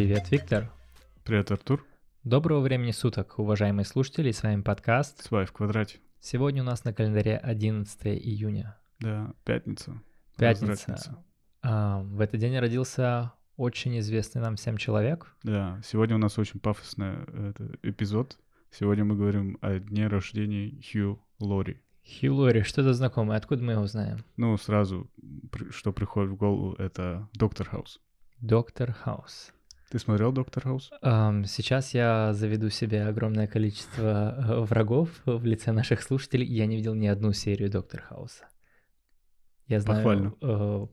Привет, Виктор. Привет, Артур. Доброго времени суток, уважаемые слушатели, с вами подкаст. Свай в квадрате. Сегодня у нас на календаре 11 июня. Да, пятница. Пятница. А, в этот день родился очень известный нам всем человек. Да, сегодня у нас очень пафосный э, это, эпизод. Сегодня мы говорим о дне рождения Хью Лори. Хью Лори, что-то знакомое, откуда мы его знаем? Ну, сразу, что приходит в голову, это Доктор Хаус. Доктор Хаус. Ты смотрел Доктор Хаус? Сейчас я заведу себе огромное количество э, врагов в лице наших слушателей. Я не видел ни одну серию Доктор Хауса. Я знаю э,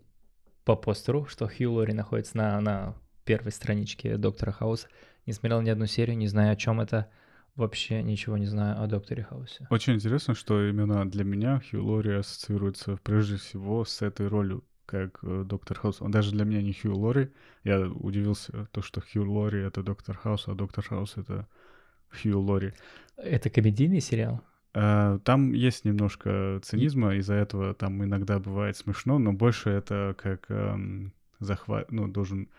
по постеру, что Хью Лори находится на, на первой страничке Доктора Хауса. Не смотрел ни одну серию, не знаю, о чем это. Вообще ничего не знаю о Докторе Хаусе. Очень интересно, что именно для меня Хью Лори ассоциируется прежде всего с этой ролью, как э, Доктор Хаус. Он даже для меня не Хью Лори. Я удивился, то, что Хью Лори — это Доктор Хаус, а Доктор Хаус — это Хью Лори. Это комедийный сериал? Э, Там есть немножко цинизма, из-за этого там иногда бывает смешно, но больше это как эм, захват, ну, должен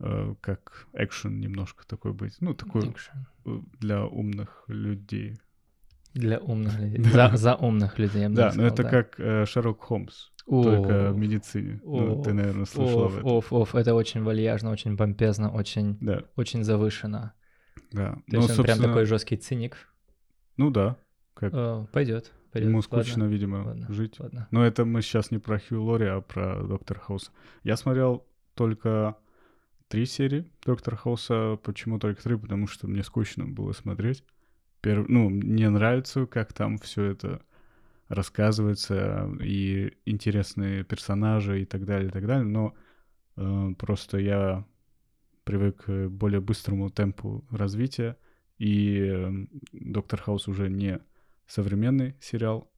э, как экшен немножко такой быть. Ну, такой э, для умных людей. Для умных людей. За, за умных людей, я бы Да, но сказал, это да. как э, Шерлок Холмс, только О, в медицине. Ну, ты, наверное, слышал об Оф, этом. оф, оф, это очень вальяжно, очень помпезно, очень, Да, очень завышено. да. То Ну, есть он прям такой жесткий циник. Ну да, как пойдет, пойдет. ему скучно, видимо, ладно, жить. Ладно. Но это мы сейчас не про Хью Лори, а про Доктора Хауса. Я смотрел только три серии Доктора Хауса. Почему только три? Потому что мне скучно было смотреть. Перв- Ну, мне нравится, как там все это рассказывается, и интересные персонажи и так далее, и так далее. Но э, просто я привык к более быстрому темпу развития, и э, Доктор Хаус уже не современный сериал,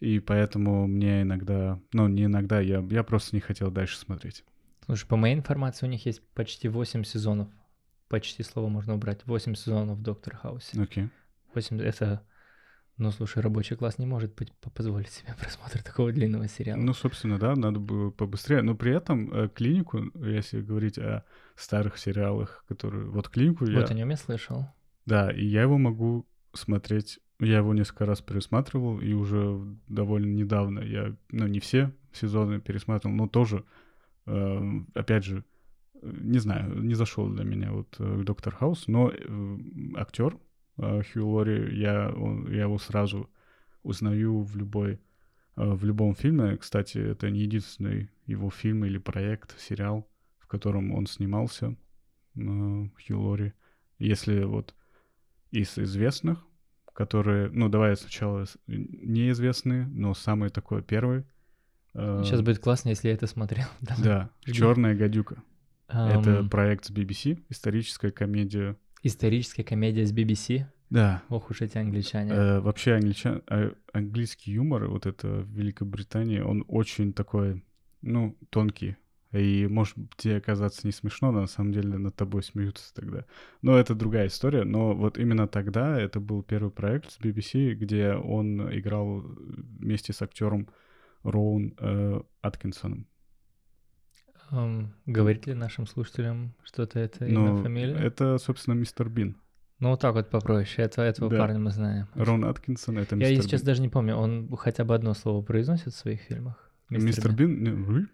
и поэтому мне иногда, ну, не иногда, я, я просто не хотел дальше смотреть. Слушай, по моей информации, у них есть почти 8 сезонов. Почти слово можно убрать. 8 сезонов в Доктор Хаусе. Окей. 8 это... Ну, слушай, рабочий класс не может позволить себе просмотр такого длинного сериала. Ну, собственно, да, надо было побыстрее. Но при этом э, клинику, если говорить о старых сериалах, которые... Вот клинику я... Вот о нем я слышал. Да, и я его могу смотреть. Я его несколько раз пересматривал, и уже довольно недавно я, ну, не все сезоны пересматривал, но тоже, э, опять же, не знаю, не зашел для меня вот э, Доктор Хаус, но э, актер э, Хью Лори, я, он- я его сразу узнаю в любой в любом фильме. Кстати, это не единственный его фильм или проект, сериал, в котором он снимался, Хью Лори. Если вот из известных, которые, ну, давай сначала неизвестные, но самый такой первый. Сейчас будет классно, если я это смотрел. Давай. Да. Черная гадюка. Это Ам, проект с BBC, историческая комедия. Историческая комедия с BBC. Да. Ох уж эти англичане. Э, вообще англичан, э, английский юмор, вот это в Великобритании, он очень такой, ну, тонкий. И может тебе оказаться не смешно, но на самом деле над тобой смеются тогда. Но это другая история. Но вот именно тогда это был первый проект с BBC, где он играл вместе с актером Роун э, Аткинсоном. Ам, говорит ли нашим слушателям что-то это имя, Ну, фамилия? это, собственно, мистер Бин. Ну, вот так вот попроще. Это, этого Да. парня мы знаем. Рон Аткинсон — это Я, мистер честно, Бин. даже не помню, он хотя бы одно слово произносит в своих фильмах. Мистер Бин,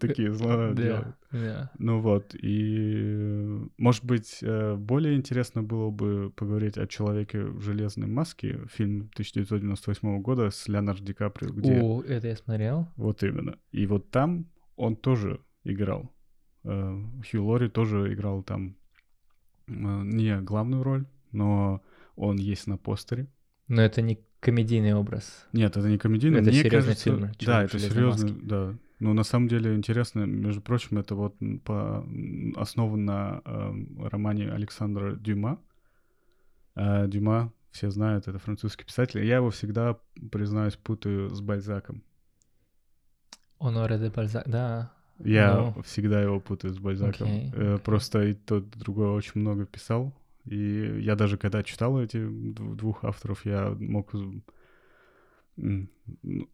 такие слова. Да, да. Ну вот, и, может быть, э, более интересно было бы поговорить о «Человеке в железной маске», фильм 1998 года с Леонардо Ди Каприо, где... О, это я смотрел. Вот именно. И вот там он тоже играл. Э, Хью Лори тоже играл там э, не главную роль, но он есть на постере. Но это не комедийный образ. Нет, это не комедийный. Это Мне серьезный кажется, фильм, Да, «Человек это серьезный, маске». да. Но на самом деле интересно, между прочим, это вот по, м, основан на эм, романе Александра Дюма. Э, Дюма, все знают, это французский писатель. Я его всегда, признаюсь, путаю с Бальзаком. Оноре де Бальзак, да. Я Ну. всегда его путаю с Бальзаком. Окей, Э. Просто и тот, и другой очень много писал. И я даже когда читал эти дв- двух авторов, я мог ну,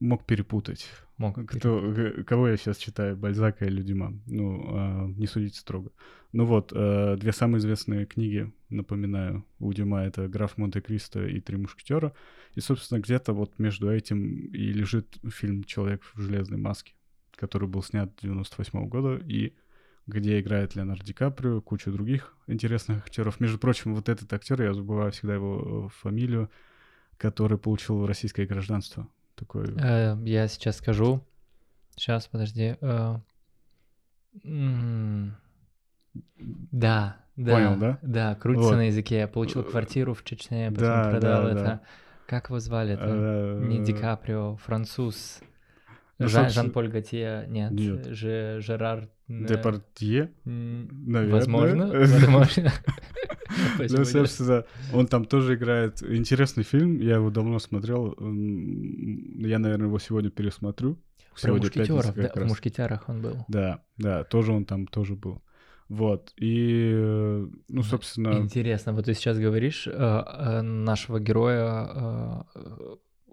мог перепутать. Мог Кто, кого я сейчас читаю, Бальзака или Дюма? Ну, а, не судите строго. Ну вот, э, две самые известные книги, напоминаю, у Дюма это «Граф Монте-Кристо» и «Три мушкетера». И, собственно, где-то вот между этим и лежит фильм «Человек в железной маске», который был снят 98 года, и где играет Леонардо Ди Каприо, куча других интересных актеров. Между прочим, вот этот актер, я забываю всегда его э, фамилию, который получил российское гражданство. Такой... Э, я сейчас скажу. Сейчас, подожди. э, Да, да. Понял, да? Да, крутится Вот. на языке. Я получил квартиру в Чечне, потом Да, продал да, это. да. Как его звали? Это не Э, Ди Каприо, француз. Ну, Жан, собственно- Жан-Поль Готье, нет, Нет. Же, Жерар... э, Депардье? Наверное. Возможно, возможно. Ну, собственно, он там тоже играет. Интересный фильм, я его давно смотрел. Я, наверное, его сегодня пересмотрю. Про мушкетеров, да, в мушкетерах он был. Да, да, тоже он там тоже был. Вот, и, э, ну, собственно, Интересно, вот ты сейчас говоришь э, э, нашего героя.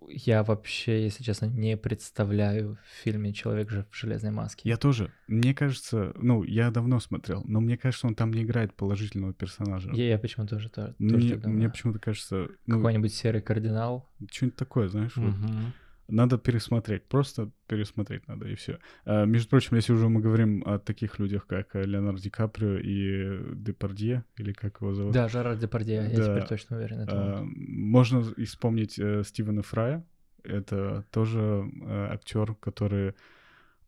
Я вообще, если честно, не представляю в фильме Человек же в железной маске. я тоже, мне кажется, ну, я давно смотрел, но мне кажется, он там не играет положительного персонажа. Я, я почему тоже, то- тоже Мне, мне почему-то кажется, ну, Какой-нибудь серый кардинал. что-нибудь такое, знаешь, вот. Надо пересмотреть, просто пересмотреть надо, и все. между прочим, если уже мы говорим о таких людях, как э, Леонардо Ди Каприо и Депардье, или как его зовут, Да, Жерар Депардье, я Да. теперь точно уверен. а, можно и вспомнить э, Стивена Фрая. Это тоже актер, который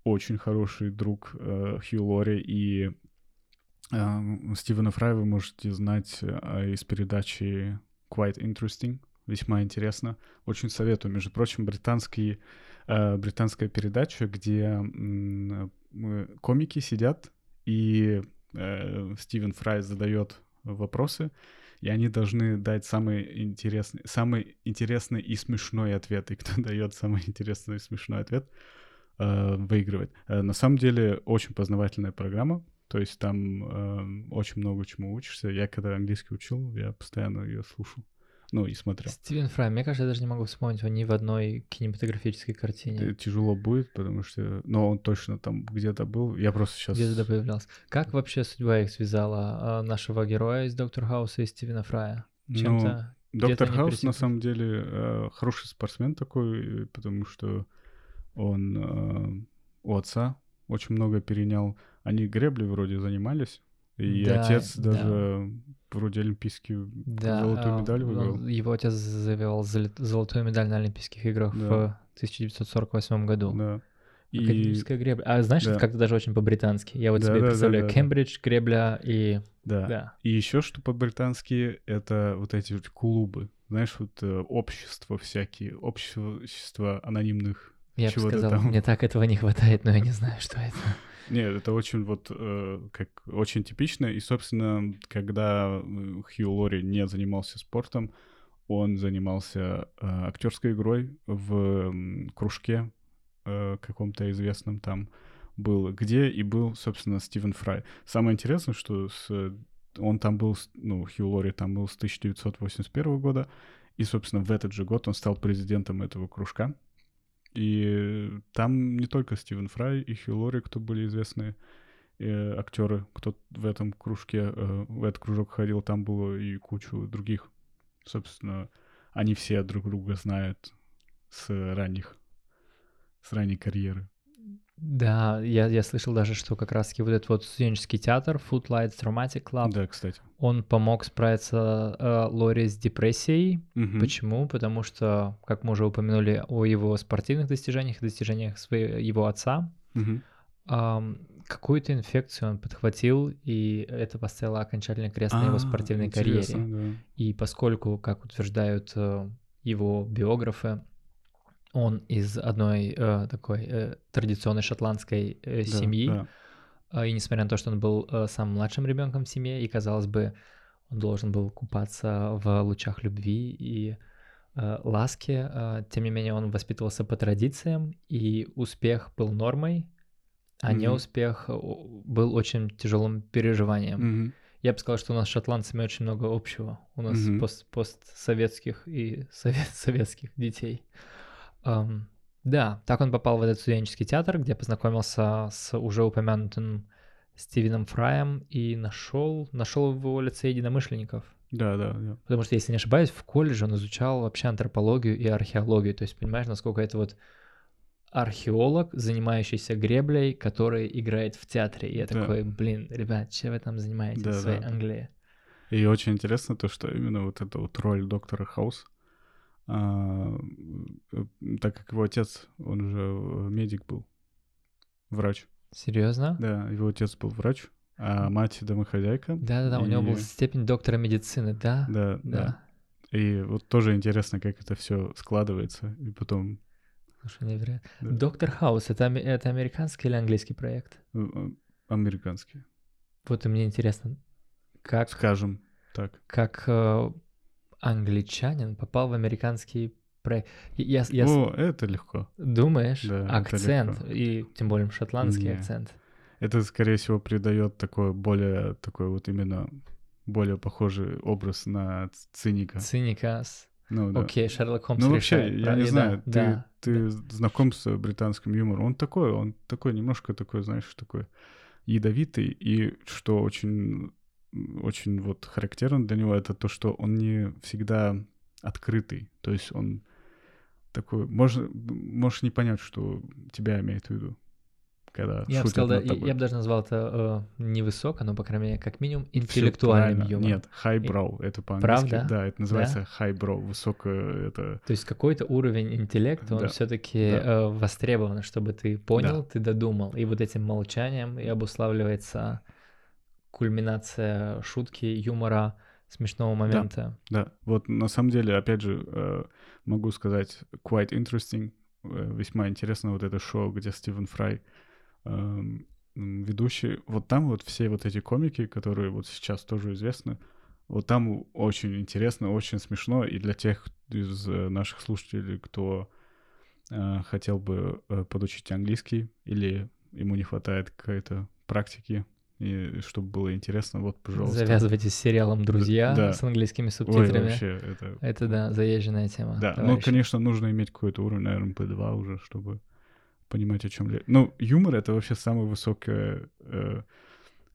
очень хороший друг э, Хью Лори. И э, Стивена Фрая вы можете знать э, из передачи Quite Interesting. Весьма интересно. Очень советую. Между прочим, британский, э, британская передача, где э, комики сидят, и э, Стивен Фрай задает вопросы, и они должны дать самый интересный, самый интересный и смешной ответ. И кто дает самый интересный и смешной ответ, э, выигрывает. Э, на самом деле очень познавательная программа. То есть там э, очень много чему учишься. Я когда английский учил, я постоянно ее слушал. Ну и смотрел. Стивен Фрай, мне кажется, я даже не могу вспомнить его ни в одной кинематографической картине. Э, Тяжело будет, потому что... Но он точно там где-то был. Я просто сейчас... Где-то появлялся. Как вообще судьба их связала, а, нашего героя из Доктора Хауса и Стивена Фрая? Чем-то... Ну, Доктор Хаус на самом деле э, хороший спортсмен такой, потому что он э, у отца очень много перенял. Они гребли вроде занимались, и Да, отец да. даже вроде олимпийскую Да, золотую а, медаль выиграл. Его отец золо- золотую медаль на Олимпийских играх Да. в 1948 году. Да. И Академическая гребля. А знаешь, это Да. как-то даже очень по-британски. Я вот Да, себе да, да, представляю да, да. Кембридж, гребля и... да. Да. И еще что по-британски, это вот эти вот клубы. Знаешь, вот э, общества всякие, общества анонимных Я бы сказал, там. мне так этого не хватает, но я не знаю, что это. Нет, это очень вот э, как очень типично. И, собственно, когда э, Хью Лори не занимался спортом, он занимался э, актерской игрой в м, кружке э, каком-то известном там был, где и был, собственно, Стивен Фрай. Самое интересное, что с, он там был, ну, Хью Лори там был с 1981 года, и, собственно, в этот же год он стал президентом этого кружка. И там не только Стивен Фрай и Хью Лори, кто были известные э, актеры, кто в этом кружке, э, в этот кружок ходил, там было и кучу других. Собственно, они все друг друга знают с ранних, с ранней карьеры. Да, я, я слышал даже, что как раз-таки вот этот вот студенческий театр Footlights Dramatic Club, Да, кстати. он помог справиться э, Лори с депрессией. Мгм. Почему? Потому что, как мы уже упомянули о его спортивных достижениях, достижениях своего, его отца, Мгм. ам, какую-то инфекцию он подхватил, и это поставило окончательный крест на его А, спортивной карьере. да. И поскольку, как утверждают э, его биографы, он из одной э, такой э, традиционной шотландской э, Да, семьи, да. а, и несмотря на то, что он был э, самым младшим ребенком в семье, и казалось бы, он должен был купаться в лучах любви и э, ласки, э, тем не менее он воспитывался по традициям, и успех был нормой, а Мгм. неуспех был очень тяжелым переживанием. Мгм. Я бы сказал, что у нас с шотландцами очень много общего. У нас Мгм. пост- постсоветских и совет- советских детей. Эм, да, так он попал в этот студенческий театр, где познакомился с уже упомянутым Стивеном Фраем и нашел, нашел в его лице единомышленников. Да, да, да. Потому что, если не ошибаюсь, в колледже он изучал вообще антропологию и археологию. То есть, понимаешь, насколько это вот археолог, занимающийся греблей, который играет в театре. И я Да. такой, блин, ребят, чем вы там занимаетесь Да, в своей да. Англии? И очень интересно то, что именно вот эта вот роль доктора Хаус, а, э, так как его отец, он же э, медик был, врач. Серьезно? Да, его отец был врач, а мать домохозяйка. Да-да-да, у него И- была степень доктора медицины, да? Да, да. Да. И вот тоже интересно, как это все складывается. И потом Слушай, невероятно. Да. Доктор Хаус, это, это американский или английский проект? э, э, американские, Вот и мне интересно, как, скажем так. как э, англичанин попал в американский проект. И Я, я О, это легко. думаешь, да, акцент, и тем более шотландский Не. акцент. Это, скорее всего, придает такой более, такой вот именно более похожий образ на циника. Циника. Ну, да. Окей, Шерлок Холмс Ну, вообще, решает, я правда? не Да, знаю, ты, да. ты знаком с британским юмором. Он такой, он такой, немножко такой, знаешь, такой ядовитый. И что очень, очень вот характерно для него, это то, что он не всегда открытый. То есть он такой, можно, можешь не понять, что тебя имеет в виду, когда Я бы сказал, да, я, я бы даже назвал это э, невысоко, но, по крайней мере, как минимум, интеллектуальным юмором. Нет, highbrow, это по-английски. Правда? Да, это называется highbrow, высокое, это... То есть какой-то уровень интеллекта, он Да, все-таки да. востребован, чтобы ты понял, ты додумал. И вот этим молчанием и обуславливается кульминация шутки, юмора, смешного момента. Да, вот на самом деле, опять же, э, могу сказать, quite interesting, э, весьма интересно вот это шоу, где Стивен Фрай эм, ведущий. Вот там вот все вот эти комики, которые вот сейчас тоже известны, вот там очень интересно, очень смешно, и для тех из э, наших слушателей, кто хотел бы подучить английский или ему не хватает какой-то практики, и чтобы было интересно, вот, пожалуйста. Завязывайте с сериалом «Друзья» да. с английскими Ой, субтитрами. вообще, это... Это, да, заезженная тема. Да, ну, конечно, нужно иметь какой-то уровень, наверное, P2 уже, чтобы понимать, о чем. Ну, юмор — это вообще самая высокая, э,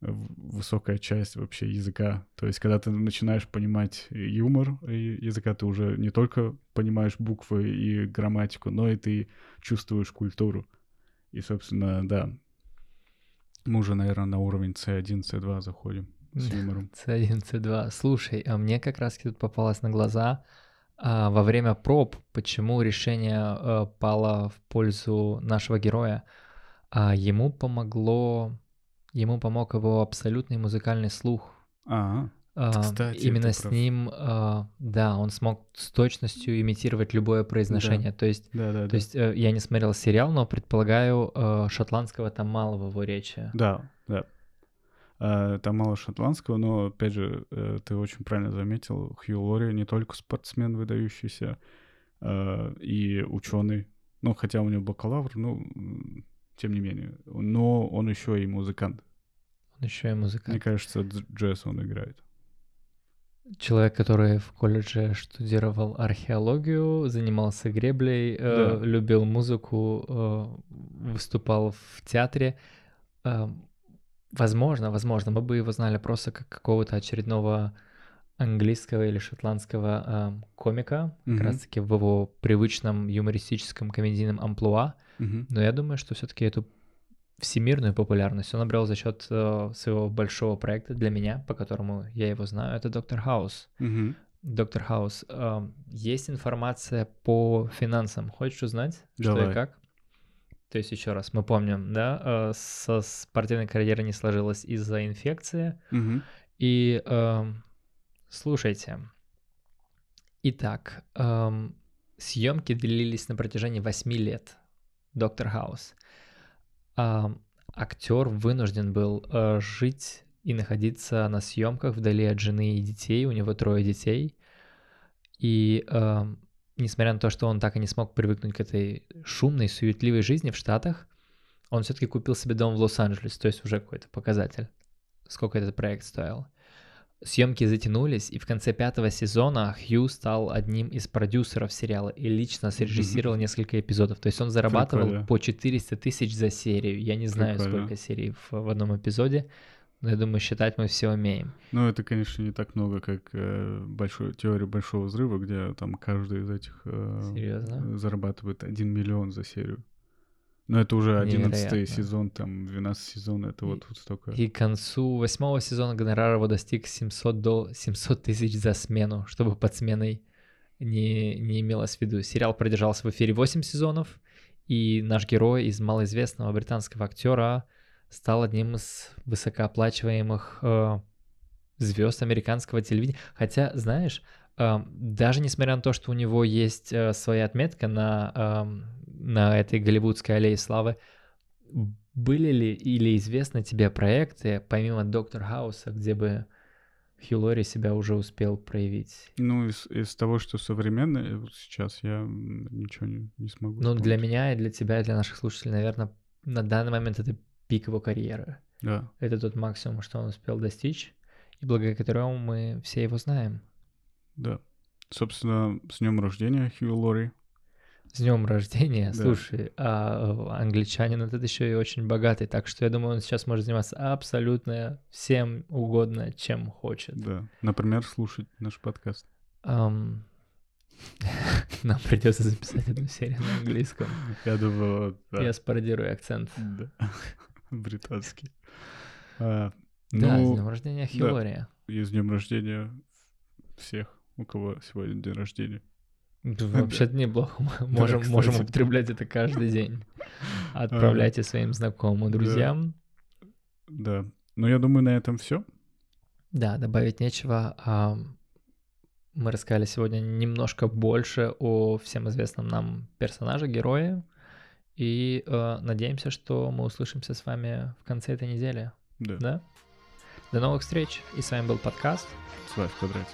высокая часть вообще языка. То есть, когда ты начинаешь понимать юмор языка, ты уже не только понимаешь буквы и грамматику, но и ты чувствуешь культуру. И, собственно, да, мы уже, наверное, на уровень C1, C2 заходим с юмором. C1, C2. Слушай, а мне как раз тут попалось на глаза а, во время проб, почему решение а, пало в пользу нашего героя. А ему помогло, ему помог его абсолютный музыкальный слух. А, А, Кстати, именно с прав. ним, а, да, он смог с точностью имитировать любое произношение. То есть, да-да-да. то есть э, я не смотрел сериал, но предполагаю, э, шотландского там мало в его речи. Да, да. А, Там мало шотландского, но, опять же, э, ты очень правильно заметил, Хью Лори не только спортсмен выдающийся а, и ученый, ну, хотя у него бакалавр, ну, тем не менее, но он еще и музыкант. Он еще и музыкант. Мне кажется, дж- джаз он играет. Человек, который в колледже штудировал археологию, занимался греблей, э, Да. любил музыку, э, выступал в театре. Э, возможно, возможно, мы бы его знали просто как какого-то очередного английского или шотландского э, комика, как Мгм. раз-таки в его привычном юмористическом комедийном амплуа. Мгм. Но я думаю, что все-таки эту всемирную популярность он обрел за счет э, своего большого проекта для меня, по которому я его знаю. Это Доктор Хаус. Доктор Хаус. э, есть информация по финансам. Хочешь узнать, что Давай. и как? То есть еще раз, мы помним, да, э, со спортивной карьерой не сложилось из-за инфекции. Мгм. И эм, слушайте. Итак, эм, съемки длились на протяжении 8 лет. Доктор Хаус. Ам, актер вынужден был э, жить и находиться на съемках вдали от жены и детей. У него трое детей. И эм, несмотря на то, что он так и не смог привыкнуть к этой шумной, суетливой жизни в Штатах, он все-таки купил себе дом в Лос-Анджелесе, то есть уже какой-то показатель, сколько этот проект стоил. Съемки затянулись, и в конце пятого сезона Хью стал одним из продюсеров сериала и лично срежиссировал несколько эпизодов. То есть он зарабатывал Прикольно. по 400 тысяч за серию. Я не знаю, Прикольно. сколько серий в, в одном эпизоде, но я думаю, считать мы все умеем. Ну, это, конечно, не так много, как э, большой, теория большого взрыва, где там каждый из этих э, Серьезно? зарабатывает 1 миллион за серию. Но это уже 11 Невероятно. сезон, там 12 сезон, это вот, вот столько. И к концу восьмого сезона гонорар его достиг 700, дол... 700 тысяч за смену, чтобы под сменой не, не имелось в виду. Сериал продержался в эфире 8 сезонов, и наш герой из малоизвестного британского актера стал одним из высокооплачиваемых э, звезд американского телевидения. Хотя, знаешь, э, даже несмотря на то, что у него есть э, своя отметка на, эм, на этой голливудской аллее славы, были ли или известны тебе проекты, помимо Доктор Хауса, где бы Хью Лори себя уже успел проявить? Ну, из, из того, что современное вот сейчас, я ничего не, не смогу. Ну, для меня и для тебя, и для наших слушателей, наверное, на данный момент это пик его карьеры. Да, Это тот максимум, что он успел достичь, и благодаря которому мы все его знаем. да. Собственно, с днем рождения, Хью Лори. С днем рождения, Да. слушай, а англичанин этот еще и очень богатый, так что я думаю, он сейчас может заниматься абсолютно всем угодно, чем хочет. Да. Например, слушать наш подкаст. Ам, Нам придется записать одну серию на английском. Я думаю, да. Я спародирую акцент. Да. Британский. А, Да, с ну, днем рождения да. Хилори. и с днем рождения всех, у кого сегодня день рождения. Вообще-то неплохо. Можем, кстати. можем употреблять это каждый день. Отправляйте своим знакомым, Да. друзьям. Да. Ну, я думаю, на этом все. Да, добавить нечего. А, Мы рассказали сегодня немножко больше о всем известном нам персонаже, герое. И э, надеемся, что мы услышимся с вами в конце этой недели. Да. Да? До новых встреч. И с вами был подкаст. С вами в квадрате.